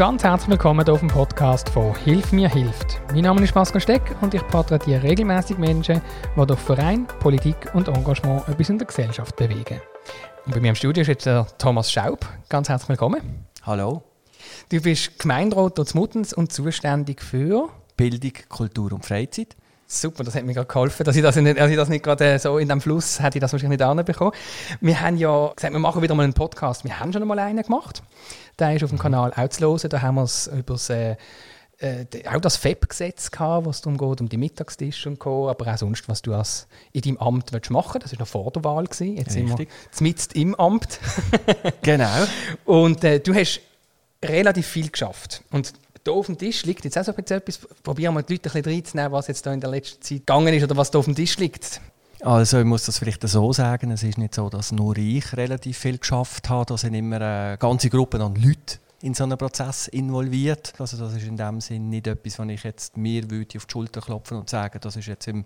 Ganz herzlich willkommen hier auf dem Podcast von Hilf mir hilft. Mein Name ist Pascal Steck und ich porträtiere regelmäßig Menschen, die durch Verein, Politik und Engagement etwas in der Gesellschaft bewegen. Und bei mir im Studio ist jetzt der Thomas Schaub. Ganz herzlich willkommen. Hallo. Du bist Gemeinderat Muttens und zuständig für Bildung, Kultur und Freizeit. Super, das hat mir gerade geholfen, dass ich das nicht, dass ich das nicht gerade so in dem Fluss hätte ich das wahrscheinlich nicht anbekommen. Wir haben ja gesagt, wir machen wieder mal einen Podcast. Wir haben schon mal einen gemacht. Der ist auf dem mhm. Kanal auch zu hören. Da haben wir es über das, äh, äh auch das FEP-Gesetz gehabt, was darum geht, um die Mittagstische und Co., aber auch sonst, was du als in deinem Amt willst machen willst. Das war noch vor der Wahl. Gewesen. Jetzt Richtig. sind wir im Amt. genau. Und äh, du hast relativ viel geschafft. Und hier auf dem Tisch liegt jetzt auch so etwas. Probieren wir die Leute ein bisschen reinzunehmen, was jetzt da in der letzten Zeit gegangen ist oder was da auf dem Tisch liegt. Also ich muss das vielleicht so sagen, es ist nicht so, dass nur ich relativ viel geschafft habe. Da sind immer eine ganze Gruppe an Leuten in so einen Prozess involviert. Also das ist in dem Sinn nicht etwas, was ich jetzt mir würde auf die Schulter klopfen und sagen, das ist jetzt im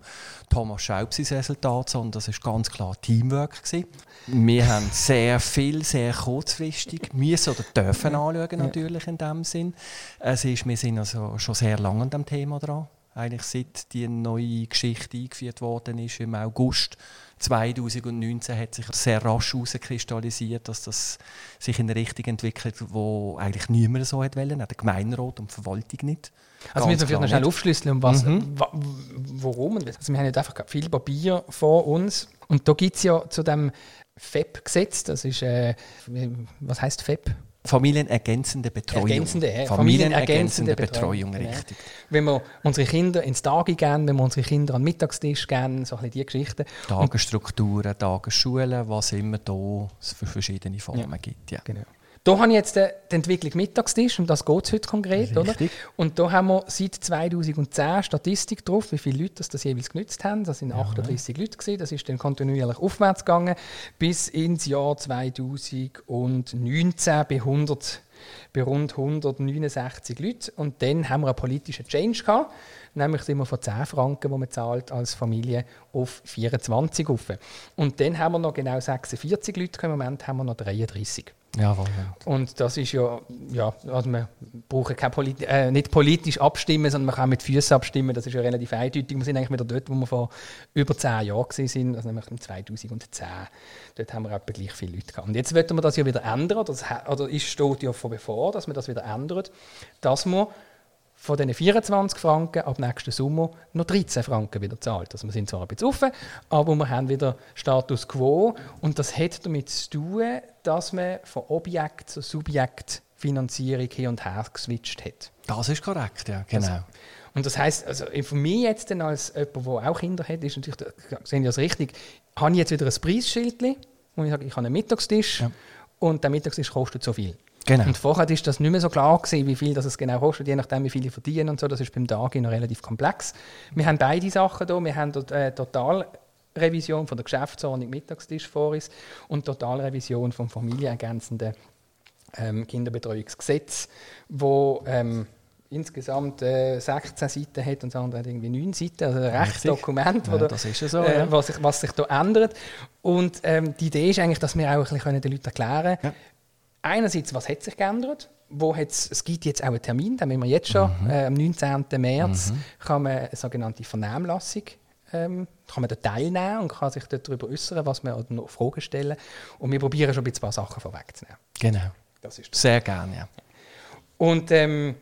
Thomas Schaub Resultat, sondern das ist ganz klar Teamwork gewesen. Wir haben sehr viel, sehr kurzfristig müssen oder dürfen anschauen natürlich in dem Sinn. Es ist, wir sind also schon sehr lange an dem Thema dran. Eigentlich seit die neue Geschichte eingeführt worden ist im August 2019 hat sich sehr rasch herauskristallisiert, dass das sich in eine Richtung entwickelt, wo eigentlich niemand so hat wollen, auch der Gemeinderat und die Verwaltung nicht. Also wir müssen vielleicht noch schnell aufschlüsseln, um was, mhm. warum. Also wir haben nicht einfach viel Papier vor uns und da gibt es ja zu dem FEP-Gesetz, das ist, äh, was heißt FEP? Familienergänzende Betreuung. Ergänzende, ja. Familienergänzende, Betreuung, Betreuung richtig. Wenn wir unsere Kinder ins Tage gehen, wenn wir unsere Kinder an den Mittagstisch gehen, so ein diese Geschichten. Tagesstrukturen, Tagesschulen, was immer da für verschiedene Formen ja. gibt. Ja. Genau. Da habe ich jetzt die Entwicklung Mittagstisch, um das geht es heute konkret. Oder? Und da haben wir seit 2010 Statistik drauf, wie viele Leute das, das jeweils genützt haben. Das sind 38 ja. Leute gewesen. Das ist dann kontinuierlich aufwärts gegangen bis ins Jahr 2019 bei 100 bei rund 169 Leuten. Und dann haben wir einen politischen Change gehabt, nämlich sind wir von 10 Franken, die man zahlt als Familie, auf 24 auf. Und dann haben wir noch genau 46 Leute, im Moment haben wir noch 33. Ja. Und das ist ja, ja also wir brauchen kein Polit äh, nicht politisch abstimmen, sondern man kann mit Füßen abstimmen. Das ist ja relativ eindeutig. Wir sind eigentlich wieder dort, wo wir vor über zehn Jahren waren, also nämlich im 2010. Dort haben wir etwa gleich viele Leute gehabt. Und jetzt wollten wir das ja wieder ändern, das, oder ist steht ja vor dass wir das wieder ändern, dass wir von diesen 24 Franken ab nächsten Sommer noch 13 Franken wieder zahlt. Also wir sind zwar ein bisschen offen, aber wir haben wieder Status Quo und das hat damit zu tun, dass man von Objekt zu Subjektfinanzierung hin und her geswitcht hat. Das ist korrekt, ja, genau. Also, und das heißt, also für mich jetzt dann als jemand, der auch Kinder hat, ist natürlich, sehen Sie das richtig, habe ich jetzt wieder ein Preisschild, wo ich sage, ich habe einen Mittagstisch ja. und der Mittagstisch kostet so viel. Genau. Und vorher ist das nicht mehr so klar gewesen, wie viel das es genau kostet, je nachdem, wie viel ich verdiene und so. Das ist beim Tag noch relativ komplex. Wir haben beide Sachen hier. Wir haben äh, Totalrevision von der Geschäftsordnung Mittagstisch vor uns und Totalrevision vom familienergänzenden ähm, Kinderbetreuungsgesetz, wo ähm, insgesamt äh, 16 Seiten hat und das andere hat irgendwie 9 Seiten, also ein Rechtsdokument, ja, das ist so, äh, ja. was, sich, was sich da ändert. Und ähm, die Idee ist eigentlich, dass wir auch ein bisschen den Leuten erklären können, ja einerseits, was hat sich geändert? Wo hat's, es gibt jetzt auch einen Termin, den wir jetzt schon, mhm. äh, am 19. März, mhm. kann man eine sogenannte Vernehmlassung ähm, kann man da teilnehmen und kann sich darüber äußern, was man noch Fragen stellen. Und wir probieren schon ein paar Sachen vorwegzunehmen. Genau. Das ist das. Sehr gerne, ja. Und ähm,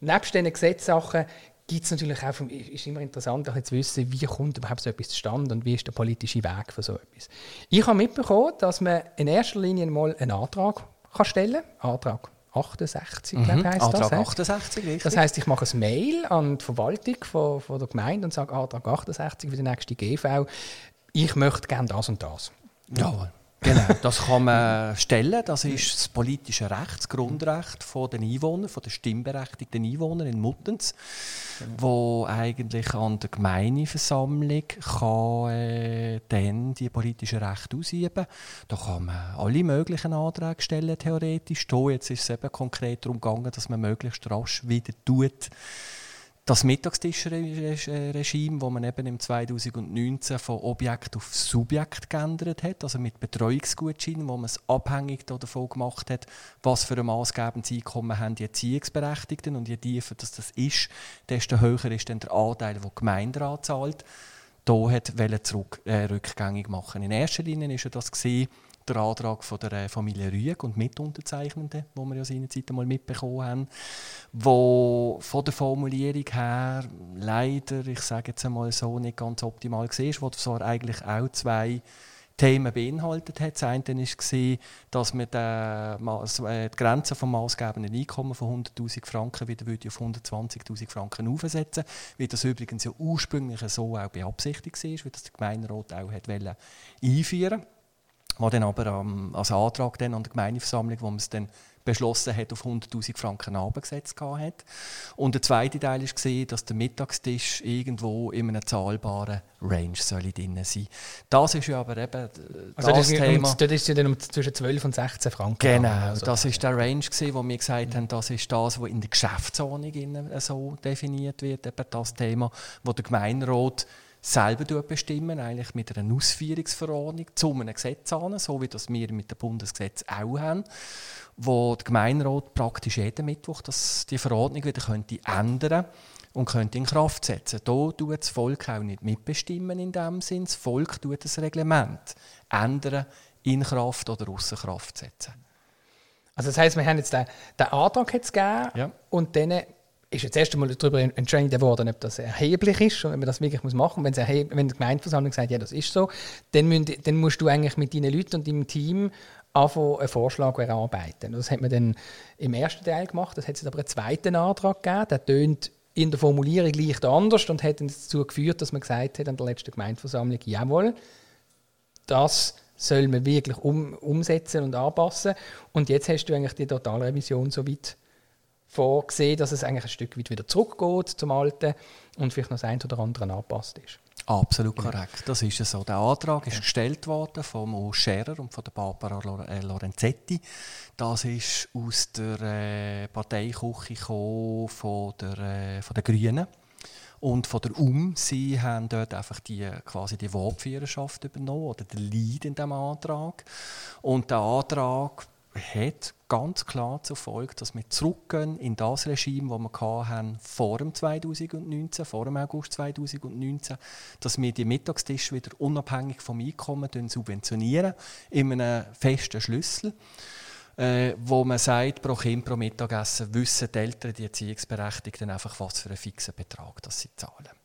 nebst diesen Gesetzsachen gibt es natürlich auch, ist immer interessant auch zu wissen, wie kommt überhaupt so etwas zustande und wie ist der politische Weg für so etwas. Ich habe mitbekommen, dass man in erster Linie mal einen Antrag kann stellen. Antrag 68, mhm. glaube heisst Antrag das. 68, richtig. Das heisst, ich mache ein Mail an die Verwaltung von, von der Gemeinde und sage Antrag 68 für die nächste GV. Ich möchte gerne das und das. Jawohl. Genau, das kann man stellen. Das ist das politische Recht, das Grundrecht der Einwohner, von der stimmberechtigten Einwohner in Muttens, genau. wo eigentlich an der Gemeindeversammlung kann, äh, dann die politischen Rechte ausüben. Da kann man alle möglichen Anträge stellen, theoretisch. Hier jetzt ist es eben konkret darum gegangen, dass man möglichst rasch wieder tut, das Mittagstischregime, das man eben im 2019 von Objekt auf Subjekt geändert hat, also mit Betreuungsgutscheinen, wo man es abhängig davon gemacht hat, was für ein maßgebendes Einkommen haben die Erziehungsberechtigten und je tiefer das, das ist, desto höher ist dann der Anteil, den die Gemeinderat zahlt. Da hat zurück, äh, rückgängig machen. In erster Linie war das gewesen, der Antrag von der äh, Familie Rüeg und Mitunterzeichnenden, wo wir ja seinerzeit einmal mitbekommen haben, wo von der Formulierung her leider, ich sage jetzt einmal so, nicht ganz optimal war, wo zwar eigentlich auch zwei Themen beinhaltet hat. Das eine war, dass man äh, die Grenze vom maßgebenden Einkommen von 100'000 Franken wieder auf 120'000 Franken aufsetzen wie das übrigens ja ursprünglich so auch beabsichtigt war, wie das der Gemeinderat auch hat einführen wollte wo dann aber ähm, als Antrag dann an der Gemeindeversammlung, wo man es dann beschlossen hat, auf 100'000 Franken abgesetzt hat. Und der zweite Teil war, dass der Mittagstisch irgendwo in einer zahlbaren Range soll drin sein Das ist ja aber eben das, also das Thema. Dort ist es dann um zwischen 12 und 16 Franken. Genau, also. das ist der Range, gewesen, wo wir gesagt haben, das ist das, was in der Geschäftsordnung so definiert wird, eben das Thema, wo der Gemeinderat selber bestimmen, eigentlich mit einer Ausführungsverordnung zu einem Gesetz an, so wie das wir mit dem Bundesgesetz auch haben, wo der Gemeinderat praktisch jeden Mittwoch das, die Verordnung wieder könnte ändern und könnte in Kraft setzen. Da tut das Volk auch nicht mitbestimmen in dem Sinn. Das Volk tut das Reglement ändern, in Kraft oder außer Kraft setzen. Also das heißt, wir haben jetzt den, den Antrag jetzt gegeben ja. und dann ist jetzt erst einmal darüber entschieden worden, ob das erheblich ist und ob man das wirklich machen muss. Wenn, die Gemeindeversammlung sagt, ja, das ist so, dann, müssen, dann musst du eigentlich mit deinen Leuten und deinem Team anfangen, einen Vorschlag erarbeiten. Das hat man dann im ersten Teil gemacht, das hat es aber einen zweiten Antrag gegeben, der tönt in der Formulierung leicht anders und hat dazu geführt, dass man gesagt hat an der letzten Gemeindeversammlung, jawohl, das soll man wirklich um, umsetzen und anpassen. Und jetzt hast du eigentlich die Totalrevision so weit vorgesehen, dass es eigentlich ein Stück weit wieder zurückgeht zum Alten und vielleicht noch das eine oder andere angepasst ist. Absolut korrekt, das ist so. Der Antrag ist gestellt worden von Mo Scherer und von der Barbara äh, Lorenzetti. Das ist aus der äh, Parteiküche von der, äh, von der Grünen und von der UM. Sie haben dort einfach die, quasi die Wortführerschaft übernommen oder den Lead in diesem Antrag. Und der Antrag hat ganz klar zur Folge, dass wir zurückgehen in das Regime, das wir hatten vor dem 2019, vor dem August 2019, dass wir die Mittagstische wieder unabhängig vom Einkommen subventionieren, in einem festen Schlüssel, äh, wo man sagt, pro Kind pro Mittagessen wissen die Eltern, die Erziehungsberechtigten einfach, was für einen fixen Betrag das sie zahlen.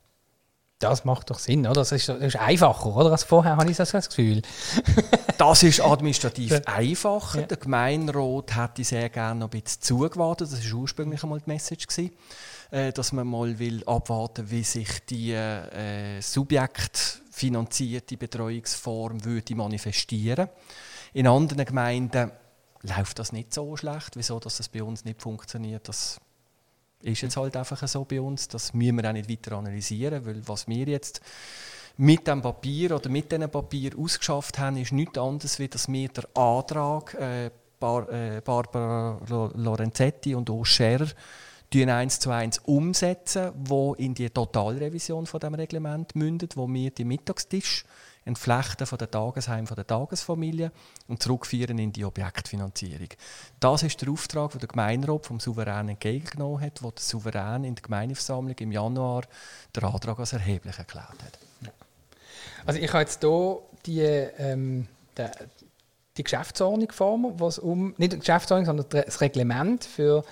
Das macht doch Sinn, oder? Das ist, das ist einfacher, oder? Als vorher habe ich das Gefühl. das ist administrativ einfacher. Ja. Der Gemeinderat hätte sehr gerne noch ein bisschen zugewartet. Das war ursprünglich einmal die Message. Gewesen, äh, dass man mal will abwarten wie sich die äh, subjektfinanzierte Betreuungsform würde manifestieren In anderen Gemeinden läuft das nicht so schlecht. Wieso dass das bei uns nicht funktioniert, das ist jetzt halt einfach so bei uns. Das müssen wir auch nicht weiter analysieren, weil was wir jetzt mit dem Papier oder mit diesem Papier ausgeschafft haben, ist nichts anderes, wie dass wir den Antrag äh, Bar, äh, Barbara Lorenzetti und auch Scherer eins zu eins umsetzen, wo in die Totalrevision von dem Reglement mündet, wo wir die Mittagstisch entflechten von den Tagesheim, von der Tagesfamilie und zurückführen in die Objektfinanzierung. Das ist der Auftrag, den der Gemeinderat vom Souverän entgegengenommen hat, wo der Souverän in der Gemeindeversammlung im Januar den Antrag als erheblich erklärt hat. Also ich habe jetzt hier die, ähm, die, die Geschäftsordnung vor was um, nicht die Geschäftsordnung, sondern das Reglement für,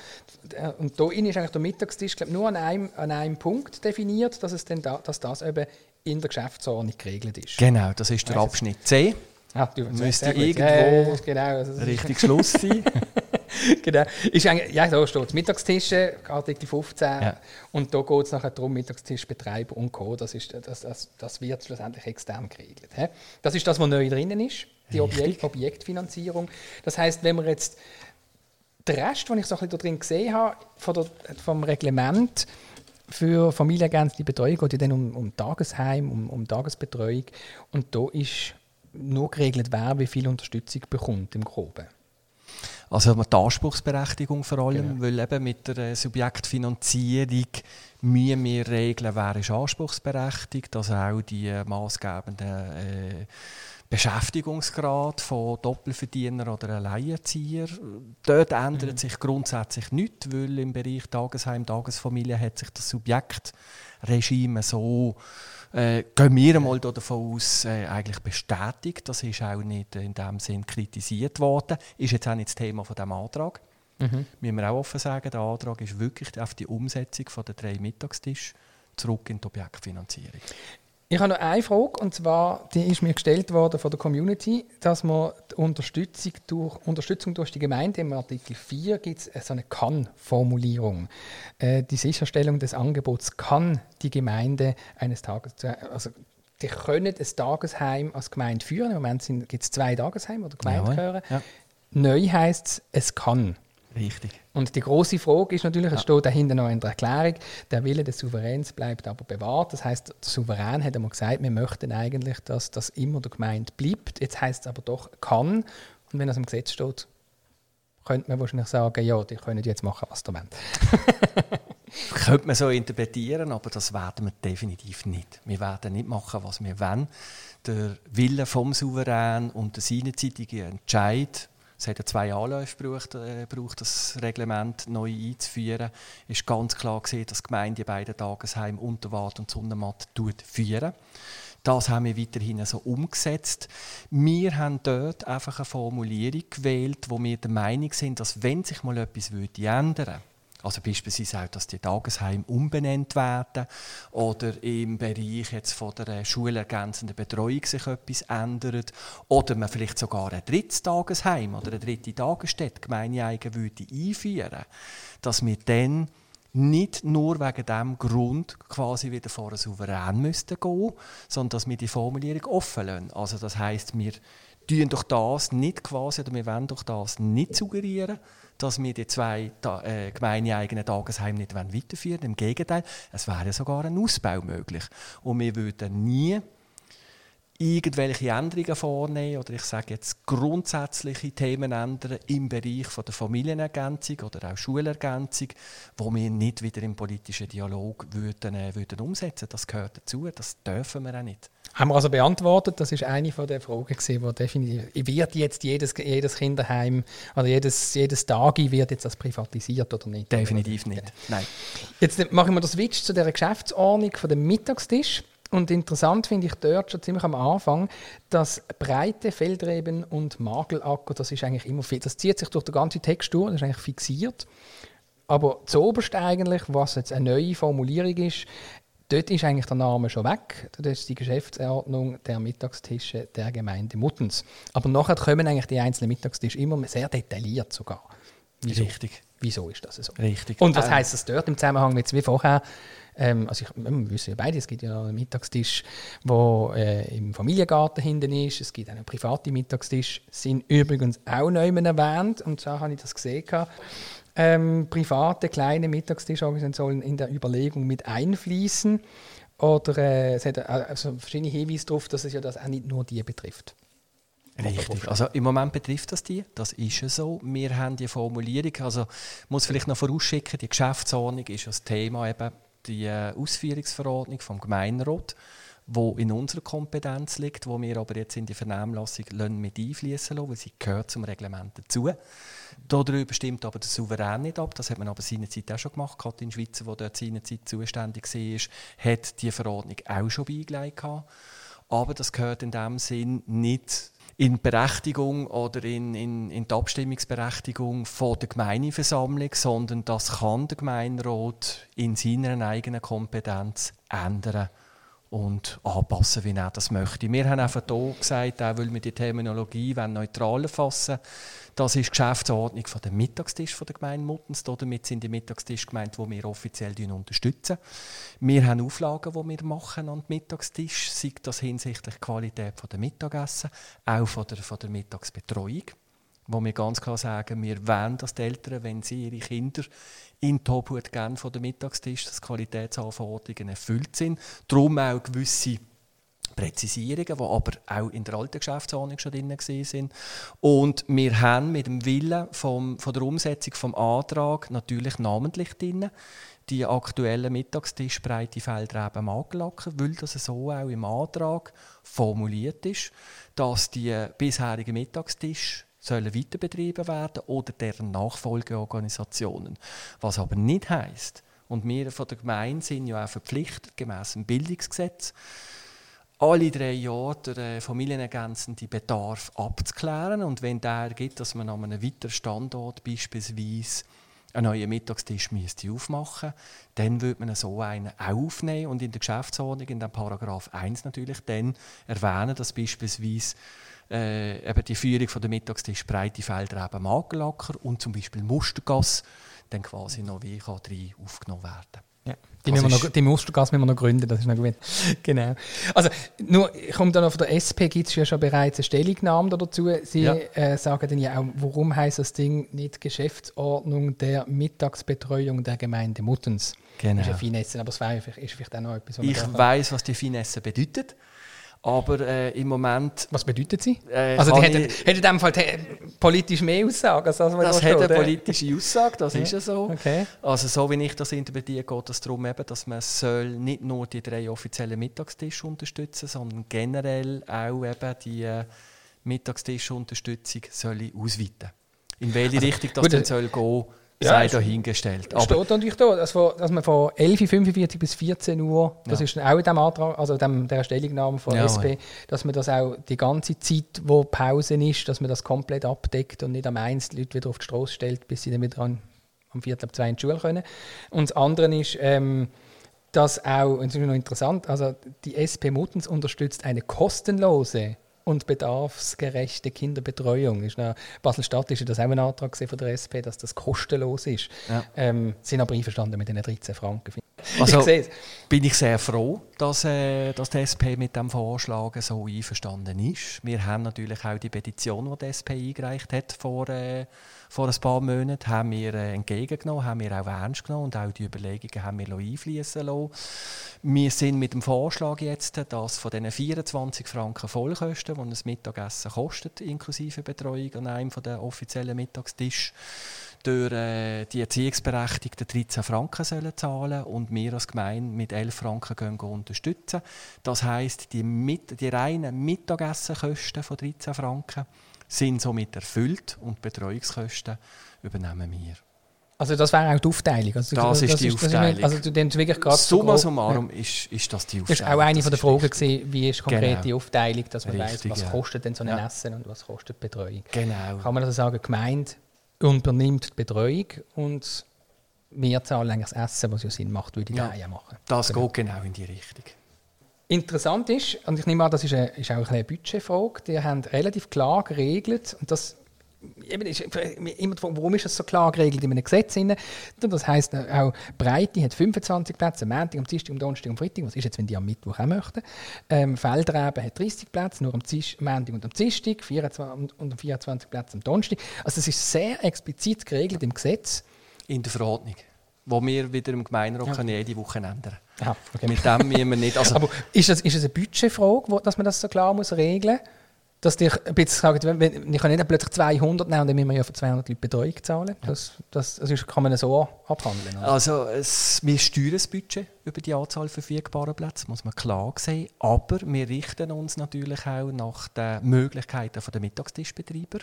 und da ist eigentlich der Mittagstisch glaub, nur an einem, an einem Punkt definiert, dass, es denn da, dass das eben in der Geschäftsordnung geregelt ist. Genau, das ist der weißt Abschnitt C. Ah, du, Müsste irgendwo ja, genau, also richtig Schluss sein. genau. Ist ja, da steht es Mittagstische, Artikel 15. Ja. Und da geht es nachher darum, Mittagstischbetreiber und Co. Das, ist, das, das, das wird schlussendlich extern geregelt. He? Das ist das, was neu drinnen ist, die Objekt, Objektfinanzierung. Das heißt, wenn wir jetzt den Rest, den ich so ein bisschen da drin gesehen habe, von der, vom Reglement, für familienergänzende Betreuung geht ja dann um, um Tagesheim, um, um Tagesbetreuung. Und da ist nur geregelt, wer wie viel Unterstützung bekommt im Groben. Also die Anspruchsberechtigung vor allem, genau. weil eben mit der Subjektfinanzierung müssen wir regeln, wer ist anspruchsberechtigt, also auch die maßgebenden äh, Beschäftigungsgrad von Doppelverdienern oder Alleinerzieher. Dort ändert mhm. sich grundsätzlich nichts, weil im Bereich Tagesheim, Tagesfamilie hat sich das Subjektregime so äh, gehen wir einmal davon aus, äh, eigentlich bestätigt. Das ist auch nicht in dem Sinn kritisiert worden. Ist jetzt auch nicht das Thema von dem Antrag. Mhm. Müssen wir auch offen sagen, der Antrag ist wirklich auf die Umsetzung von der drei Mittagstisch zurück in die Objektfinanzierung. Ich habe noch eine Frage, und zwar, die ist mir gestellt worden von der Community, dass man die Unterstützung durch, Unterstützung durch die Gemeinde im Artikel 4 gibt es so eine Kann-Formulierung. Äh, die Sicherstellung des Angebots kann die Gemeinde eines Tages, also die können ein Tagesheim als Gemeinde führen. Im Moment gibt es zwei Tagesheime oder Gemeindechöre. Ja, ja. Neu heißt es, es kann. Richtig. Und die große Frage ist natürlich, ja. es steht dahinter noch in der Erklärung, der Wille des Souveräns bleibt aber bewahrt. Das heißt, der Souverän hat einmal gesagt, wir möchten eigentlich, dass das immer der Gemeinde bleibt. Jetzt heißt es aber doch kann. Und wenn das im Gesetz steht, könnte man wahrscheinlich sagen, ja, die können jetzt machen, was sie wollen. könnte man so interpretieren, aber das werden wir definitiv nicht. Wir werden nicht machen, was wir wollen. Der Wille vom Souverän und der seinerzeitige Entscheid es hat ja zwei Anläufe gebraucht, äh, gebraucht, das Reglement neu einzuführen. Es ist ganz klar gesehen, dass die Gemeinde die beiden Tagesheime Unterwart und Sonnenmatt führen. Das haben wir weiterhin so umgesetzt. Wir haben dort einfach eine Formulierung gewählt, wo wir der Meinung sind, dass wenn sich mal etwas ändern würde, also beispielsweise auch, dass die Tagesheime umbenannt werden oder im Bereich jetzt von der äh, schulergänzenden Betreuung sich etwas ändert oder man vielleicht sogar ein drittes Tagesheim oder eine dritte Tagesstätte gemeineigen würde einführen, dass wir dann nicht nur wegen dem Grund quasi wieder vor einen Souverän müssten gehen, sondern dass wir die Formulierung offen lassen. Also das heißt, wir tun doch das nicht quasi oder wir wollen doch das nicht suggerieren, dass wir die zwei äh, gemeineeigenen Tagesheime nicht weiterführen wollen. Im Gegenteil, es wäre sogar ein Ausbau möglich. Und wir würden nie irgendwelche Änderungen vornehmen oder ich sage jetzt grundsätzliche Themen ändern im Bereich von der Familienergänzung oder auch Schulergänzung, wo wir nicht wieder im politischen Dialog würden, äh, würden umsetzen. Das gehört dazu, das dürfen wir auch nicht. Haben wir also beantwortet, das ist eine von der Fragen gewesen, wo definitiv wird jetzt jedes, jedes Kinderheim oder jedes, jedes Tagi wird jetzt das privatisiert oder nicht? Definitiv nicht, nein. Jetzt machen wir den Switch zu der Geschäftsordnung von dem Mittagstisch. Und interessant finde ich dort schon ziemlich am Anfang, dass breite Feldreben und Magelacker, das ist eigentlich immer viel, das zieht sich durch den ganzen Text durch, das ist eigentlich fixiert. Aber zuoberst eigentlich, was jetzt eine neue Formulierung ist, dort ist eigentlich der Name schon weg. Das ist die Geschäftsordnung der Mittagstische der Gemeinde Muttens. Aber nachher kommen eigentlich die einzelnen Mittagstische immer sehr detailliert sogar. Wieso? Richtig. Wieso ist das so? Richtig. Und was ähm. heißt das dort im Zusammenhang mit wie vorher? Ähm, also ich, wir wissen ja beide, es gibt ja einen Mittagstisch, der äh, im Familiengarten hinten ist. Es gibt einen privaten Mittagstisch, sind übrigens auch neu erwähnt. Und so habe ich das gesehen. Ähm, private kleine Mittagstischorganisationen sollen in der Überlegung mit einfließen. Oder äh, es hat äh, also verschiedene Hinweise darauf, dass es ja das auch nicht nur die betrifft. Richtig. Also im Moment betrifft das die. Das ist ja so. Wir haben die Formulierung. Also muss vielleicht noch vorausschicken, die Geschäftsordnung ist das Thema eben die äh, Ausführungsverordnung vom Gemeinderat, wo in unserer Kompetenz liegt, wo wir aber jetzt in die Vernehmlassung mit einfließen lassen, weil sie gehört zum Reglement dazu. Darüber stimmt aber der Souverän nicht ab. Das hat man aber seinerzeit auch schon gemacht. Katrin Schweizer, die dort seinerzeit zuständig war, hat die Verordnung auch schon beigelegt. Aber das gehört in dem Sinn nicht in Berechtigung oder in, in, in die Abstimmungsberechtigung von der Gemeindeversammlung, sondern das kann der Gemeinderat in seiner eigenen Kompetenz ändern und anpassen, wie er das möchte. Wir haben einfach hier gesagt, auch weil wir die Terminologie neutral fassen das ist die Geschäftsordnung von der Mittagstisch der Gemeinde Muttens. Damit sind die Mittagstisch gemeint, die wir offiziell unterstützen. Wir haben Auflagen, die wir machen an den Mittagstisch, sei das hinsichtlich Qualität der Mittagessen, auch von der, von der Mittagsbetreuung wo wir ganz klar sagen, wir wollen, dass die Eltern, wenn sie ihre Kinder in die Obhut geben von der Mittagstisch, dass Qualitätsanforderungen erfüllt sind. Darum auch gewisse Präzisierungen, die aber auch in der alten Geschäftsordnung schon drin sind. Und wir haben mit dem Willen vom, von der Umsetzung des Antrags natürlich namentlich drin die aktuellen Mittagstischbreite Felder eben angelackt, weil das so auch im Antrag formuliert ist, dass die bisherigen Mittagstische sollen weiter betrieben werden oder deren Nachfolgeorganisationen. Was aber nicht heißt, und wir von der Gemeinde sind ja auch verpflichtet, gemäß dem Bildungsgesetz, alle drei Jahre den familienergänzenden Bedarf abzuklären. Und wenn der gibt, dass man an einem weiteren Standort beispielsweise einen neuen Mittagstisch müsste aufmachen dann würde man so einen auch aufnehmen und in der Geschäftsordnung, in dem Paragraph 1 natürlich, dann erwähnen, dass beispielsweise äh, eben die Führung von der Mittagstisch Breitefelder eben Magellacker und zum Beispiel Mustergas dann quasi noch wie kann aufgenommen werden ja. Die, müssen wir noch, die Mustergas müssen wir noch gründen, das ist noch gut. genau. Also, nur, kommt dann noch von der SP, gibt es ja schon bereits eine Stellungnahme dazu. Sie ja. äh, sagen dann ja auch, warum heißt das Ding nicht Geschäftsordnung der Mittagsbetreuung der Gemeinde Muttens? Genau. Das ist eine Finesse, aber es ist vielleicht auch noch etwas, was Ich weiß, was die Finesse bedeutet. Aber äh, im Moment. Was bedeutet sie? Äh, also, die hätten, in dem Fall politisch mehr Aussagen, als was Das hat eine politische Aussage, das ja. ist ja so. Okay. Also, so wie ich das interpretiere, geht es darum, eben, dass man soll nicht nur die drei offiziellen Mittagstische unterstützen sondern generell auch eben die äh, Mittagstischunterstützung soll ausweiten. In welche also, Richtung das gut, dann soll gehen sei dahingestellt. Aber steht natürlich da, dass, dass man von 11.45 bis 14 Uhr, das ja. ist auch in dem Antrag, also dem, der Stellungnahme von ja, SP, dass man das auch die ganze Zeit, wo Pause ist, dass man das komplett abdeckt und nicht am eins die Leute wieder auf die Straße stellt, bis sie dann wieder an, am Viertel ab zwei in die Schule können. Und das andere ist, ähm, dass auch, und das ist noch interessant, also die SP Muttens unterstützt eine kostenlose und bedarfsgerechte Kinderbetreuung. Ist Basel-Stadt ist das auch ein Antrag von der SP, dass das kostenlos ist. Ja. Ähm, sind aber einverstanden mit den 13 Franken. Also ich bin ich sehr froh, dass, äh, dass die SP mit dem Vorschlag so einverstanden ist. Wir haben natürlich auch die Petition, die die SP eingereicht hat vor, äh, vor ein paar Monaten, haben wir äh, entgegengenommen, haben wir auch ernst genommen und auch die Überlegungen haben wir einfließen lassen. Wir sind mit dem Vorschlag jetzt, dass von diesen 24 Franken Vollkosten, die ein Mittagessen kostet, inklusive Betreuung an einem der offiziellen Mittagstisch, durch äh, die Erziehungsberechtigten 13 Franken sollen zahlen und wir als Gemeinde mit 11 Franken gehen, unterstützen. Das heisst, die, mit, die reinen Mittagessenkosten von 13 Franken sind somit erfüllt und die Betreuungskosten übernehmen wir. Also das wäre auch die Aufteilung. Also das, das ist die ist, Aufteilung. also du wirklich gerade Summa summarum ja. ist, ist das die Aufteilung. Das ist auch eine das von der Fragen gewesen, wie ist konkret genau. die Aufteilung, dass man weiß, was ja. kostet denn so ein ja. Essen und was kostet Betreuung. Genau. Kann man also sagen, Gemeinde übernimmt die Betreuung und wir zahlen eigentlich das Essen, was ja Sinn macht, würde ich ja, machen. Das genau. geht genau in die Richtung. Interessant ist, und ich nehme an, das ist, eine, ist auch eine Budgetfrage, die haben relativ klar geregelt, und das eben ist immer die warum ist das so klar geregelt in einem Gesetz? Das heisst, auch Breite hat 25 Plätze, Montag, am Dienstag, am Donnerstag und am Freitag. Was ist jetzt, wenn die am Mittwoch auch möchten? Ähm, Feldreben hat 30 Plätze, nur am, am Montag und am Dienstag, 24, und am 24 Plätze am Donnerstag. Also es ist sehr explizit geregelt im Gesetz. In der Verordnung wo wir wieder im Gemeinderat ja. jede Woche ändern Aha, okay. Mit dem müssen wir nicht... Also Aber ist das, ist das eine Budgetfrage, dass man das so klar muss regeln muss? dass dich ein bisschen sagt, wenn, ich kann nicht plötzlich 200 nehmen und dann müssen wir ja für 200 Leute Betreuung zahlen. Das, das, das kann man so abhandeln. Oder? Also es, wir steuern das Budget über die Anzahl verfügbarer Plätze, muss man klar sehen. Aber wir richten uns natürlich auch nach den Möglichkeiten der Mittagstischbetreiber,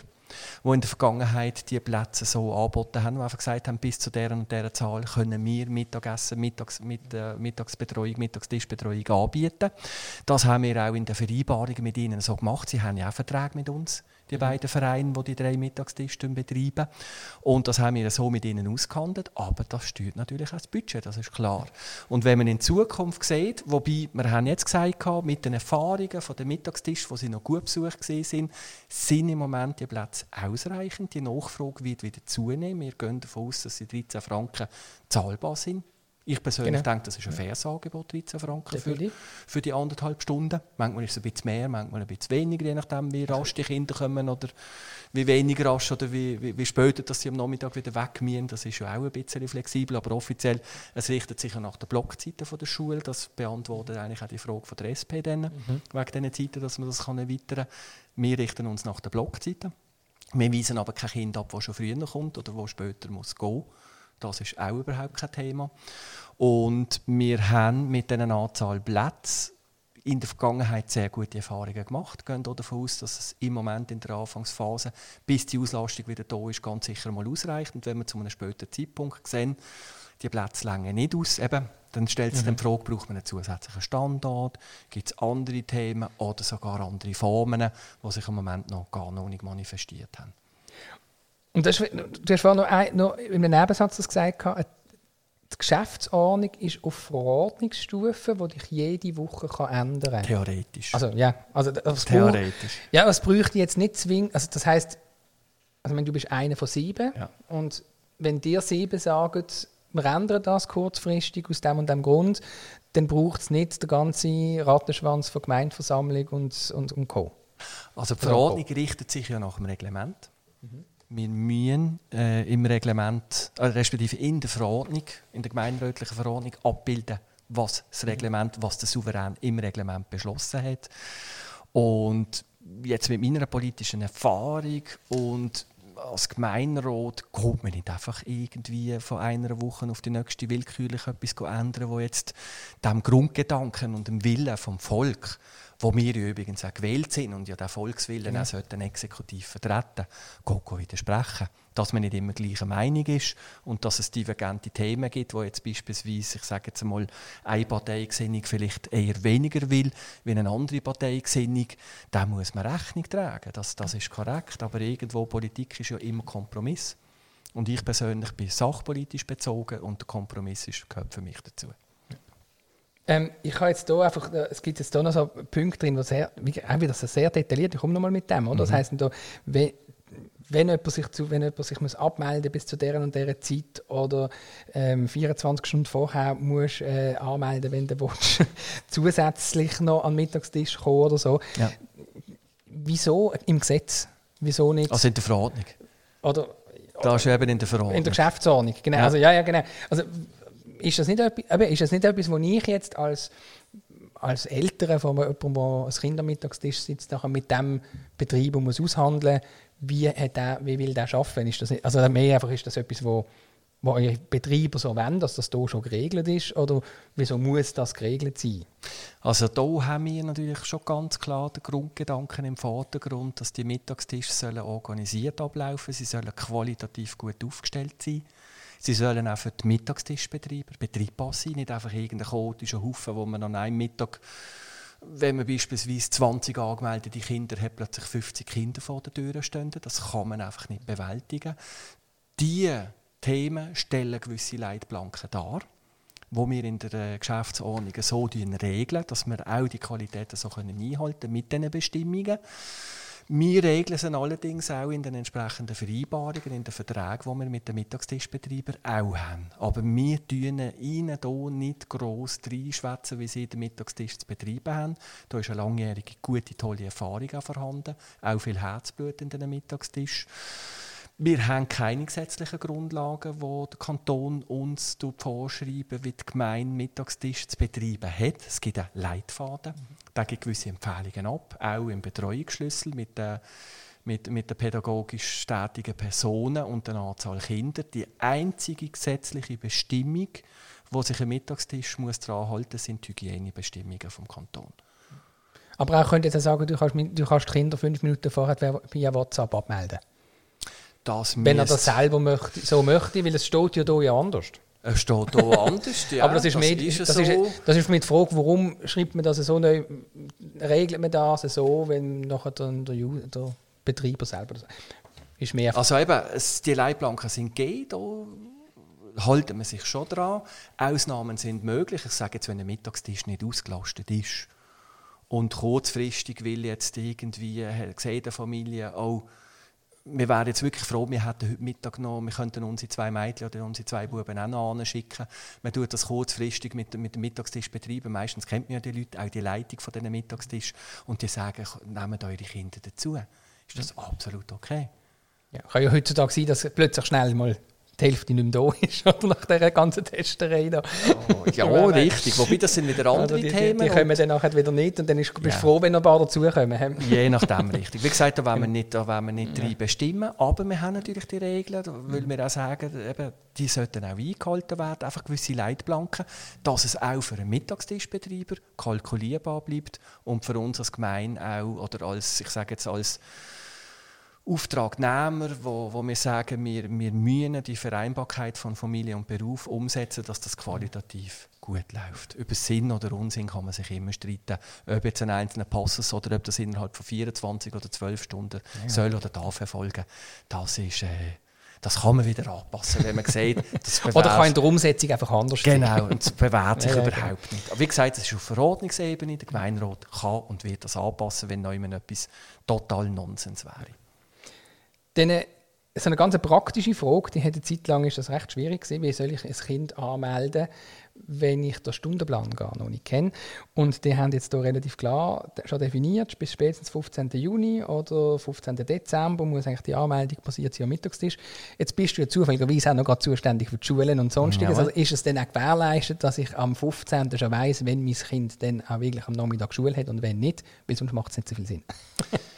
die in der Vergangenheit die Plätze so angeboten haben, die einfach gesagt haben, bis zu deren und deren Zahl können wir Mittagessen, Mittags, mit, äh, Mittagsbetreuung, Mittagstischbetreuung anbieten. Das haben wir auch in den Vereinbarungen mit ihnen so gemacht. Sie haben ja auch Verträge mit uns die beiden Vereine, die die drei Mittagstische betreiben. Und das haben wir so mit ihnen ausgehandelt. Aber das steuert natürlich auch das Budget, das ist klar. Und wenn man in Zukunft sieht, wobei wir haben jetzt gesagt, mit den Erfahrungen von den Mittagstischen, wo sie noch gut besucht sind, sind im Moment die Plätze ausreichend. Die Nachfrage wird wieder zunehmen. Wir gehen davon aus, dass die 13 Franken zahlbar sind Ich persönlich genau. denke, das ist ein faires Angebot, 13 Franken für, für die anderthalb Stunden. Manchmal ist es ein bisschen mehr, manchmal ein bisschen weniger, je nachdem, wie rasch die Kinder kommen oder wie weniger rasch oder wie, wie, wie später dass sie am Nachmittag wieder weg müssen. Das ist ja auch ein bisschen flexibel, aber offiziell, es richtet sich ja nach den Blockzeiten der Schule. Das beantwortet eigentlich auch die Frage von der SP dann, mhm. wegen diesen Zeiten, dass man das kann erweitern kann. Wir richten uns nach den Blockzeiten. Wir weisen aber kein Kind ab, das schon früher kommt oder das später muss gehen muss. Das ist auch überhaupt kein Thema. Und wir haben mit dieser Anzahl Plätzen in der Vergangenheit sehr gute Erfahrungen gemacht. Gehen davon aus, dass es im Moment in der Anfangsphase, bis die Auslastung wieder da ist, ganz sicher mal ausreicht. Und wenn wir zu einem späteren Zeitpunkt sehen, die Plätze länger nicht aus, eben, dann stellt sich mhm. die Frage, braucht man einen zusätzlichen Standort, gibt es andere Themen oder sogar andere Formen, die sich im Moment noch gar noch nicht manifestiert haben. Und das, du hast vorhin noch, ein, noch in einem Nebensatz das gesagt, die Geschäftsordnung ist auf Verordnungsstufe, die dich jede Woche kann ändern kann. Theoretisch. Also, ja. Also, das Theoretisch. Braucht, ja, es bräuchte jetzt nicht zwingend. Also, das heisst, also, wenn du bist einer von sieben ja. und wenn dir sieben sagen, wir ändern das kurzfristig aus dem und dem Grund, dann braucht es nicht den ganzen Rattenschwanz von Gemeindeversammlung und, und, und Co. Also die Verordnung richtet sich ja nach dem Reglement. Mhm wir müssen äh, im Reglement, äh, respektive in der Verordnung, in der gemeinderätlichen Verordnung abbilden, was das Reglement, was der Souverän im Reglement beschlossen hat. Und jetzt mit meiner politischen Erfahrung und als Gemeinderat kommt man nicht einfach irgendwie von einer Woche auf die nächste willkürlich etwas ändern, wo jetzt dem Grundgedanken und dem Willen vom Volk wo wir übrigens auch gewählt sind und ja den Volkswillen ja. auch sollten exekutiv vertreten, geht widersprechen. Dass man nicht immer gleicher Meinung ist und dass es divergente Themen gibt, wo jetzt beispielsweise, ich sage jetzt einmal, eine Parteigesinnung vielleicht eher weniger will, wie eine andere Parteigesinnung, da muss man Rechnung tragen. Das, das ist korrekt, aber irgendwo Politik ist ja immer Kompromiss. Und ich persönlich bin sachpolitisch bezogen und der Kompromiss ist, gehört für mich dazu. Ähm, ich habe jetzt hier einfach, äh, es gibt jetzt hier noch so Punkte drin, die sehr, auch wieder sehr detailliert, ich komme nochmal mit dem, oder? Mhm. Das heisst, da, wenn, wenn jemand sich, zu, wenn jemand sich muss abmelden bis zu dieser und dieser Zeit oder ähm, 24 Stunden vorher muss äh, anmelden, wenn du willst, zusätzlich noch an den Mittagstisch kommen oder so. Ja. Wieso im Gesetz? Wieso nicht? Also in der Verordnung? Oder, da ist eben in der Verordnung. In der Geschäftsordnung, genau. Ja. Also, ja, ja, genau. Also, ist das nicht, ist das nicht etwas, wo ich jetzt als, als Eltern von jemandem, der am Kindermittagstisch sitzt, nachher mit dem Betrieb muss aushandeln wie, hat der, wie will der arbeiten? Ist das nicht, also mehr einfach ist das etwas, wo, wo eure Betreiber so wollen, dass das hier schon geregelt ist? Oder wieso muss das geregelt sein? Also da haben wir natürlich schon ganz klar den Grundgedanken im Vordergrund, dass die Mittagstische sollen organisiert ablaufen, sie sollen qualitativ gut aufgestellt sein. Sie sollen auch für die Mittagstischbetreiber betriebbar sein, nicht einfach irgendein chaotischer Haufen, wo man an einem Mittag, wenn man beispielsweise 20 angemeldete Kinder hat, plötzlich 50 Kinder vor der Tür stehen. Das kann man einfach nicht bewältigen. Diese Themen stellen gewisse Leitplanken dar wo wir in der Geschäftsordnung so regeln, dass wir auch die Qualitäten so einhalten können mit diesen Bestimmungen. Wir regeln es allerdings auch in den entsprechenden Vereinbarungen, in den Verträgen, die wir mit den Mittagstischbetreibern auch haben. Aber wir tun ihnen hier nicht gross reinschwätzen, wie sie den Mittagstisch zu betreiben haben. Da ist eine langjährige, gute, tolle Erfahrung auch vorhanden. Auch viel Herzblut in den Mittagstisch. Wir haben keine gesetzlichen Grundlagen, die der Kanton uns vorschreiben, wie die Gemeinde Mittagstisch zu betreiben hat. Es gibt einen Leitfaden, der gibt gewisse Empfehlungen ab, auch im Betreuungsschlüssel mit den, mit, mit den pädagogisch tätigen Personen und der Anzahl Kinder. Die einzige gesetzliche Bestimmung, wo sich ein Mittagstisch muss daran halten muss, sind die Hygienebestimmungen vom Kanton. Aber auch könnt ihr sagen, du kannst, du kannst die Kinder fünf Minuten vorher via WhatsApp abmelden? Das Wenn er das selber möchte, so möchte, weil es steht ja hier ja anders. Es steht hier anders, ja. Aber das ist, das mit, ist das, so. ist, das ist mit der Frage, warum schreibt man das so neu, regelt man das so, wenn nachher dann der, der Betreiber selber das ist mehr. Also eben, es, die Leitplanken sind gegeben, da halten wir sich schon dran. Ausnahmen sind möglich. Ich sage jetzt, wenn der Mittagstisch nicht ausgelastet ist und kurzfristig will jetzt irgendwie, sieht eine Familie, oh, wir wären jetzt wirklich froh, wir hätten heute Mittag noch, wir könnten unsere zwei Mädchen oder unsere zwei Buben auch noch schicken. Man tut das kurzfristig mit, mit dem Mittagstisch betreiben. Meistens kennt man ja die Leute, auch die Leitung von diesen Mittagstisch und die sagen, nehmt eure Kinder dazu. Ist das absolut okay? Ja, kann ja heutzutage sein, dass plötzlich schnell mal die Hälfte nicht mehr da ist, oder nach dieser ganzen Testerei. Da. Oh, ja, richtig. Wobei, das sind wieder andere also die, Themen. Die, die kommen dann nachher wieder nicht und dann bist du ja. froh, wenn noch ein paar dazukommen. Je nachdem, richtig. Wie gesagt, da wollen wir nicht, da wollen wir nicht ja. bestimmen, aber wir haben natürlich die Regeln, weil wir auch sagen, eben, die sollten auch eingehalten werden, einfach gewisse Leitplanken, dass es auch für einen Mittagstischbetreiber kalkulierbar bleibt und für uns als Gemeinde auch, oder als, ich sage jetzt als Auftragnehmer, wo, wo wir sagen, wir, wir müssen die Vereinbarkeit von Familie und Beruf umsetzen, dass das qualitativ gut läuft. Über Sinn oder Unsinn kann man sich immer streiten, ob jetzt ein einzelner Passus oder ob das innerhalb von 24 oder 12 Stunden ja. soll oder darf erfolgen. Das ist... Äh, das kann man wieder anpassen, wenn man sieht, das Oder kann in der Umsetzung einfach anders sein. Genau, und das bewährt sich ja, überhaupt genau. nicht. Aber wie gesagt, das ist auf Verordnungsebene. Der Gemeinderat kann und wird das anpassen, wenn noch etwas total Nonsens wäre. Dann so eine ganz praktische Frage, die hat eine Zeit lang ist das recht schwierig gewesen. Wie soll ich ein Kind anmelden, wenn ich den Stundenplan gar noch nicht kenne? Und die haben jetzt hier relativ klar schon definiert, bis spätestens 15. Juni oder 15. Dezember muss eigentlich die Anmeldung passiert sein am Mittagstisch. Jetzt bist du ja zufälligerweise auch noch gerade zuständig für die Schulen und sonstiges. Ja. Also ist es dann auch gewährleistet, dass ich am 15. schon weiss, wenn mein Kind dann auch wirklich am Nachmittag Schule hat und wenn nicht, weil sonst macht es nicht so viel Sinn.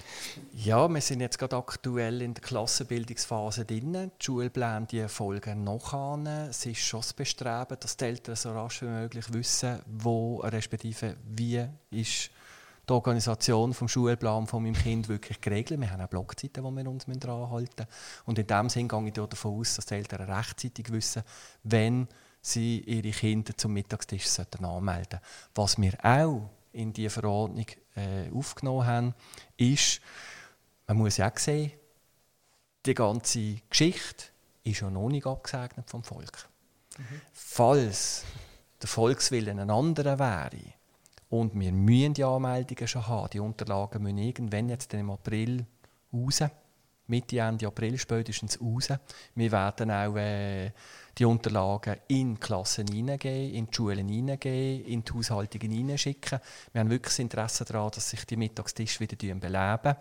Ja, wir sind jetzt gerade aktuell in der Klassenbildungsphase drin. Die Schulpläne die folgen noch an. Es ist schon das Bestreben, dass die Eltern so rasch wie möglich wissen, wo respektive wie ist die Organisation vom Schulplan von meinem Kind wirklich geregelt. Wir haben auch Blockzeiten, die wir uns daran halten müssen. Und in dem Sinne gehe ich davon aus, dass die Eltern rechtzeitig wissen, wenn sie ihre Kinder zum Mittagstisch anmelden sollten. Was wir auch in die Verordnung äh, aufgenommen haben, ist, man muss ja auch sehen, die ganze Geschichte ist ja noch nicht abgesegnet vom Volk. Mhm. Falls der Volkswillen ein anderer wäre und wir müssen die Anmeldungen schon haben, die Unterlagen müssen irgendwann jetzt im April raus, Mitte, Ende April spätestens raus. Wir werden auch äh, die Unterlagen in die Klassen hineingeben, in die Schulen hineingeben, in die Haushaltungen hineinschicken. Wir haben wirklich das Interesse daran, dass sich die Mittagstische wieder beleben.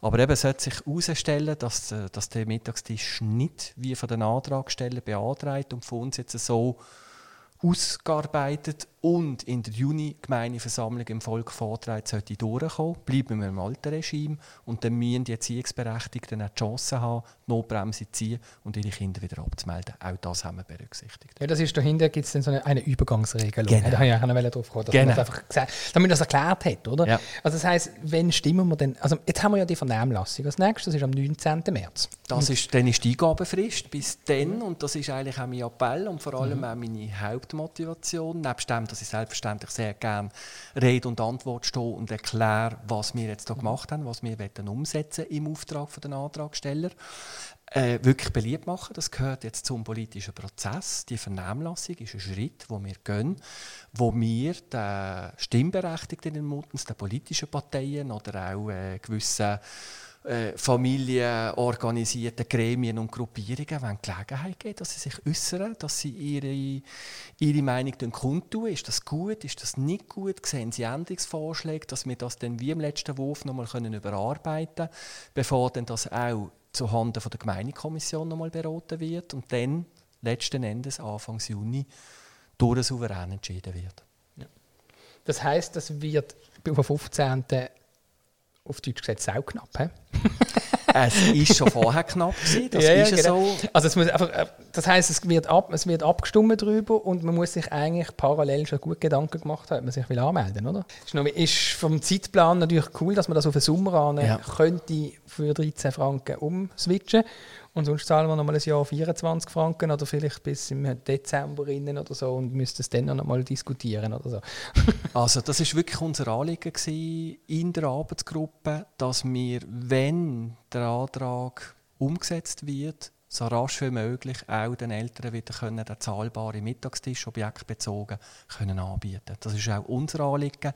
Aber eben sollte sich herausstellen, dass, äh, dass der Mittagstisch nicht wie von den Antragstellern beantragt und von uns jetzt so ausgearbeitet und in der Juni-Gemeindeversammlung im Volk vorträgt, sollte durchkommen. Bleiben wir im alten Regime und dann müssen die Erziehungsberechtigten auch die Chance haben, die Notbremse zu ziehen und ihre Kinder wieder abzumelden. Auch das haben wir berücksichtigt. Ja, das ist dahinter gibt es dann so eine, eine Übergangsregelung. Genau. Da habe ich auch darauf gekommen, dass genau. man das einfach gesagt, damit das erklärt hat, oder? Ja. Also das heisst, wenn stimmen wir denn, also jetzt haben wir ja die Vernehmlassung als nächstes, das ist am 19. März. Das ist, dann ist die Eingabefrist bis dann und das ist eigentlich auch mein Appell und vor allem mhm. auch meine Hauptmotivation, nebst dem, dass ich selbstverständlich sehr gerne Rede und Antwort stehe und erkläre, was wir jetzt hier gemacht haben, was wir umsetzen im Auftrag der Antragsteller. Äh, wirklich beliebt machen. Das gehört jetzt zum politischen Prozess. Die Vernehmlassung ist ein Schritt, wo wir gehen, wo wir den Stimmberechtigten in Muttens, den politischen Parteien oder auch äh, gewissen äh, familienorganisierten Gremien und Gruppierungen wenn Gelegenheit geben, dass sie sich äußern, dass sie ihre, ihre Meinung kundtun. Ist das gut? Ist das nicht gut? Sehen Sie Änderungsvorschläge, dass wir das dann wie im letzten Wurf nochmal überarbeiten können, bevor dann das auch zuhanden von der Gemeindekommission nochmal beraten wird und dann letzten Endes Anfang Juni durch den Souverän entschieden wird. Ja. Das heißt, das wird am 15 auf Deutsch gesagt sauknapp. He? es ist schon vorher knapp gewesen, das ja, ist ja, genau. so. Also es muss einfach, äh, das heißt, es wird, ab, es wird abgestimmt darüber und man muss sich eigentlich parallel schon gut Gedanken gemacht haben, ob man sich will anmelden oder? Ist, noch, ist vom Zeitplan natürlich cool, dass man das auf den Sommer an ja. könnte für 13 Franken umswitchen und sonst zahlen wir noch mal ein Jahr 24 Franken oder vielleicht bis im Dezember innen oder so und müssten es dann noch mal diskutieren oder so. also das ist wirklich unser Anliegen in der Arbeitsgruppe, dass wir, wenn der Antrag umgesetzt wird, so rasch wie möglich auch den Eltern wieder können, den zahlbaren Mittagstisch objektbezogen können anbieten Das ist auch unser Anliegen.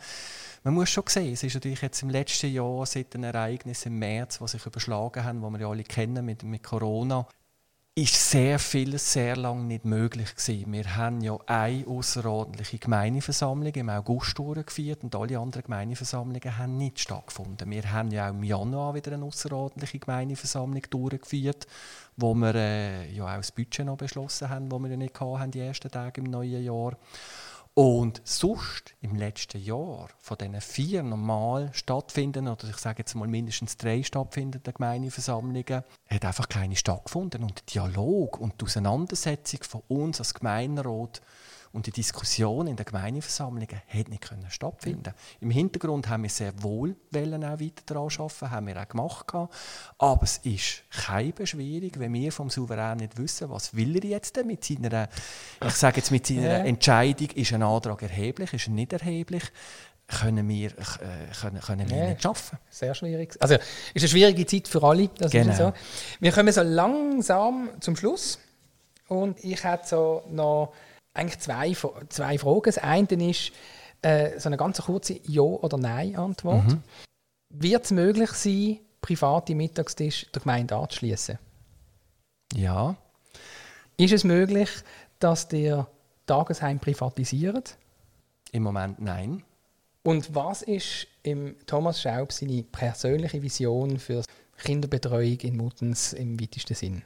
Man muss schon sehen, es ist natürlich jetzt im letzten Jahr seit den Ereignissen im März, die sich überschlagen haben, die wir ja alle kennen mit, mit Corona, ist sehr viel sehr lange nicht möglich gewesen. Wir haben ja eine außerordentliche Gemeindeversammlung im August durchgeführt und alle anderen Gemeindeversammlungen haben nicht stattgefunden. Wir haben ja auch im Januar wieder eine außerordentliche Gemeindeversammlung durchgeführt, wo wir äh, ja auch das Budget noch beschlossen haben, wo wir ja nicht hatten, die ersten Tage im neuen Jahr. Und sonst im letzten Jahr von diesen vier normal stattfindenden, oder ich sage jetzt mal mindestens drei stattfindenden Gemeindeversammlungen, hat einfach keine stattgefunden. Und der Dialog und die Auseinandersetzung von uns als Gemeinderat und die Diskussion in der Gemeindeversammlung hat nicht können stattfinden. Mhm. Im Hintergrund haben wir sehr wohl wollen auch weiter daran arbeiten, haben wir auch gemacht. Aber es ist keine Beschwerung, wenn wir vom Souverän nicht wissen, was will er jetzt denn mit seiner, ich sage jetzt mit seiner ja. Entscheidung, ist ein Antrag erheblich, ist er nicht erheblich, können wir, äh, können, können wir ja, nicht schaffen. Sehr schwierig. Also ist eine schwierige Zeit für alle. Das genau. so. Wir kommen so langsam zum Schluss und ich hätte so noch eigentlich zwei, zwei Fragen. Das eine ist äh, so eine ganz kurze Ja- oder Nein-Antwort. Mhm. Wird es möglich sein, private Mittagstische der Gemeinde anzuschließen? Ja. Ist es möglich, dass der Tagesheim privatisiert? Im Moment nein. Und was ist im Thomas Schaub seine persönliche Vision für Kinderbetreuung in Muttens im weitesten Sinn?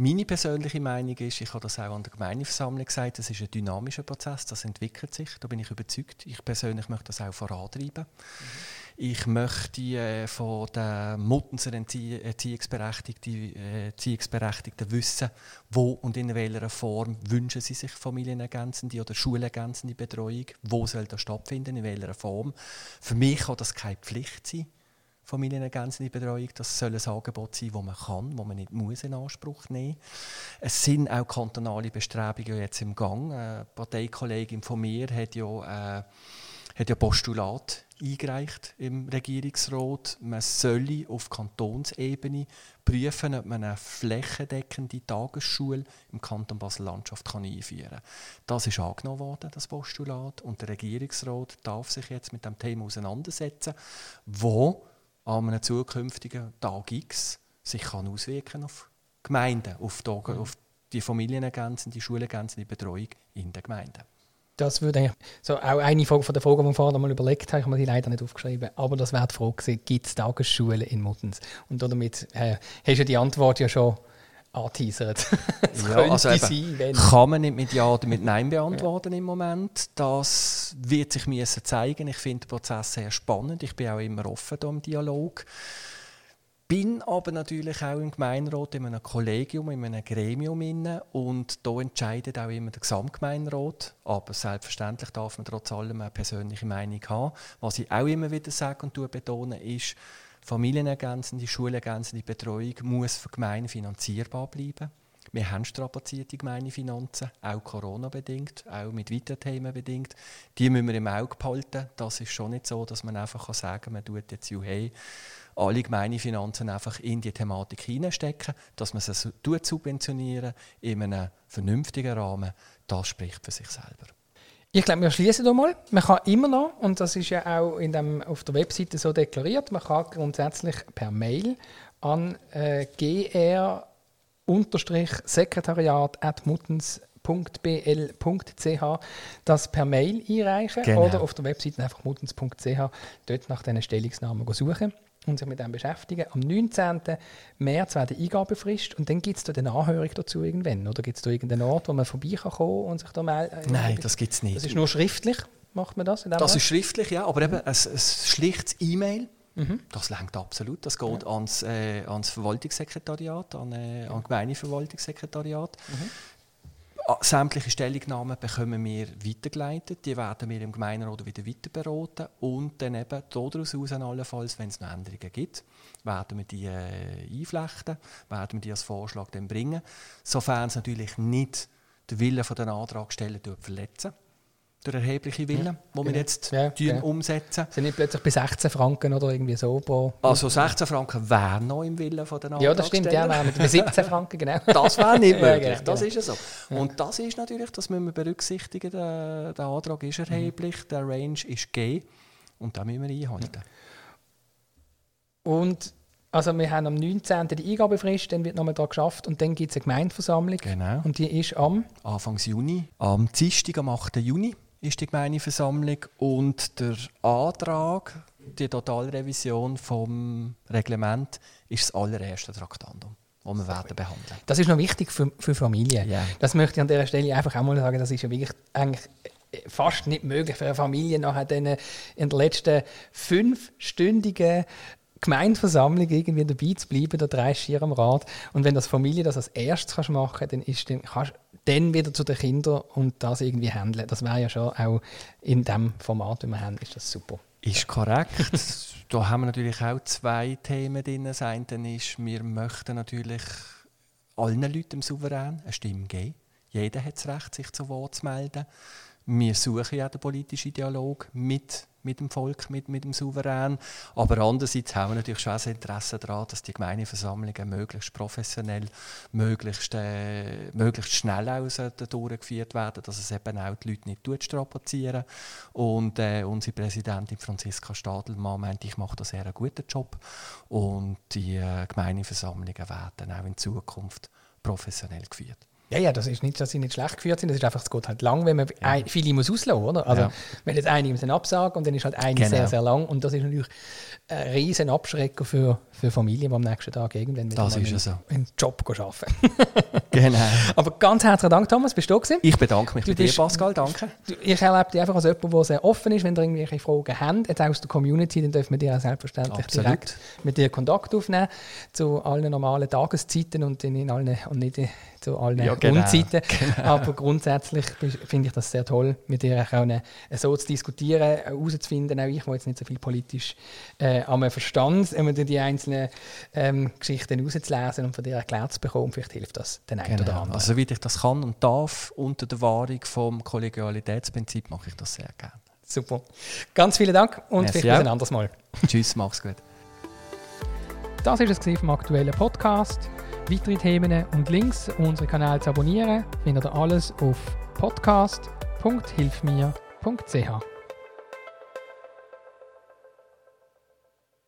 Meine persönliche Meinung ist, ich habe das auch an der Gemeindeversammlung gesagt, das ist ein dynamischer Prozess, das entwickelt sich, da bin ich überzeugt. Ich persönlich möchte das auch vorantreiben. Mhm. Ich möchte äh, von den Muttenser Erziehungsberechtigten, äh, Erziehungsberechtigten wissen, wo und in welcher Form wünschen sie sich familienergänzende oder schulergänzende Betreuung, wo soll das stattfinden, in welcher Form. Für mich kann das keine Pflicht sein familienergänzende Betreuung. Das soll ein Angebot sein, das man kann, das man nicht muss in Anspruch nehmen muss. Es sind auch kantonale Bestrebungen jetzt im Gang. Eine Parteikollegin von mir hat ja, äh, hat ja Postulat eingereicht im Regierungsrat. Man solle auf Kantonsebene prüfen, ob man eine flächendeckende Tagesschule im Kanton Basel-Landschaft einführen kann. Das ist angenommen worden, das Postulat. Und der Regierungsrat darf sich jetzt mit dem Thema auseinandersetzen, wo an einem zukünftigen Tag X sich kann auswirken auf Gemeinden, auf die, mhm. auf die familienergänzende, schulergänzende Betreuung in den Gemeinden. Das würde ich, so auch eine Frage von der Frage, die wir vorher mal überlegt haben, ich habe mir die leider nicht aufgeschrieben, aber das wäre die Frage gibt es Tagesschulen in Muttens? Und damit äh, hast du die Antwort ja schon anteasert. ja, also sein, wenn. Kann man nicht mit Ja oder mit Nein beantworten ja. im Moment. Das wird sich müssen zeigen. Ich finde den Prozess sehr spannend. Ich bin auch immer offen im Dialog. Bin aber natürlich auch im Gemeinderat, in einem Kollegium, in einem Gremium inne und da entscheidet auch immer der Gesamtgemeinderat. Aber selbstverständlich darf man trotz allem eine persönliche Meinung haben. Was ich auch immer wieder sage und betone, ist, familienergänzende, schulergänzende Betreuung muss für Gemeinden finanzierbar bleiben. Wir haben strapazierte Gemeindefinanzen, auch Corona-bedingt, auch mit weiteren Themen bedingt. Die müssen wir im Auge behalten. Das ist schon nicht so, dass man einfach sagen kann, man tut jetzt hey, alle Gemeindefinanzen einfach in die Thematik hineinstecken, dass man sie subventionieren in einem vernünftigen Rahmen. Das spricht für sich selber. Ich glaube, wir schließen hier mal. Man kann immer noch, und das ist ja auch in dem, auf der Webseite so deklariert, man kann grundsätzlich per Mail an äh, gr sekretariat.muttens.bl.ch das per Mail einreichen genau. oder auf der Webseite einfach muttens.ch dort nach diesen Stellungsnamen suchen und sich mit dem beschäftigen. Am 19. März wäre die Eingabefrist und dann gibt es da eine Anhörung dazu irgendwann? Oder gibt es da irgendeinen Ort, wo man vorbei kann kommen und sich da melden äh, Nein, das gibt es nicht. Das ist nur schriftlich, macht man das? das ist schriftlich, ja, aber eben ein, ein schlichtes E-Mail. Mhm. Das lenkt absolut. Das geht ja. ans, äh, ans Verwaltungssekretariat, an, äh, an Gemeindeverwaltungssekretariat. Mhm. Ah, sämtliche Stellungnahmen bekommen wir weitergeleitet, die werden wir im Gemeinderat wieder weiter beraten. Und dann eben daraus heraus allenfalls, wenn es noch Änderungen gibt, werden wir die äh, einflechten, werden wir die als Vorschlag dann bringen, sofern es natürlich nicht den Willen der Antragsteller verletzen. Der erhebliche Wille, ja, den wir jetzt ja, ja. umsetzen. Sind nicht plötzlich bei 16 Franken oder irgendwie so pro... Also 16 Franken wären noch im Willen von den Ja, das stimmt, ja, wären bei 17 Franken, genau. Das wäre nicht möglich, genau, das ist ja so. Und das ist natürlich, das müssen wir berücksichtigen, der, der Antrag ist erheblich, der Range ist G und da müssen wir einhalten. Und also wir haben am 19. die Eingabefrist, dann wird nochmal da geschafft und dann gibt es eine Gemeindeversammlung. Genau. Und die ist am? Anfangs Juni. Am Dienstag, am 8. Juni ist die Gemeindeversammlung und der Antrag, die Totalrevision vom Reglement, ist das allererste Traktandum das wir werden behandeln. Das ist noch wichtig für, für Familien. Yeah. Das möchte ich an dieser Stelle einfach auch mal sagen. Das ist ja wirklich eigentlich fast nicht möglich für eine Familie nachher in der letzten fünfstündigen Gemeindeversammlung irgendwie dabei zu bleiben, der drei Schier am Rad. Und wenn das Familie das als erstes kannst machen dann ist dann kannst dann wieder zu den Kindern und das irgendwie handeln. Das wäre ja schon auch in dem Format, wie wir haben, ist das super. Ist korrekt. da haben wir natürlich auch zwei Themen drin. Das eine ist, wir möchten natürlich allen Leuten im Souverän eine Stimme geben. Jeder hat das Recht, sich zu Wort zu melden. Wir suchen ja den politischen Dialog mit mit dem Volk, mit, mit dem Souverän. Aber andererseits haben wir natürlich schon ein Interesse daran, dass die Gemeindeversammlungen möglichst professionell, möglichst, äh, möglichst schnell durchgeführt werden, dass es eben auch die Leute nicht strapazieren. Und äh, unsere Präsidentin Franziska Stadelmann meint, ich mache da sehr einen guten Job. Und die äh, Gemeindeversammlungen werden auch in Zukunft professionell geführt. Ja, ja, das ist nicht, dass sie nicht schlecht geführt sind, das ist einfach, es geht halt lang, wenn man ja. ein, viele muss auslassen, oder? Also, ja. wenn jetzt einige müssen absagen und dann ist halt eine genau. sehr, sehr lang und das ist natürlich ein riesen Abschrecker für, für Familien, die am nächsten Tag irgendwann wieder einen, so. einen Job arbeiten. genau. Aber ganz herzlichen Dank, Thomas, bist du gewesen? Ich bedanke mich du bei dir, Pascal, danke. Ich erlebe dich einfach als jemand, der sehr offen ist, wenn ihr irgendwelche Fragen habt, jetzt auch aus der Community, dann dürfen wir dir auch selbstverständlich Absolut. direkt mit dir Kontakt aufnehmen zu allen normalen Tageszeiten und in allen und nicht zu allen ja, genau, Unzeiten. Genau. Aber grundsätzlich finde ich das sehr toll, mit dir auch so zu diskutieren, herauszufinden, auch ich, wo jetzt nicht so viel politisch äh, am Verstand, immer die einzelnen ähm, Geschichten herauszulesen und von dir erklärt zu bekommen, vielleicht hilft das den einen genau. oder anderen. Also, wie ich das kann und darf, unter der Wahrung vom Kollegialitätsprinzip, mache ich das sehr gerne. Super. Ganz vielen Dank und Merci vielleicht bis ein anderes Mal. Tschüss, mach's gut. Das war es vom aktuellen Podcast. Weitere Themen und Links, um unseren Kanal zu abonnieren, findet ihr alles auf podcast.hilfmir.ch.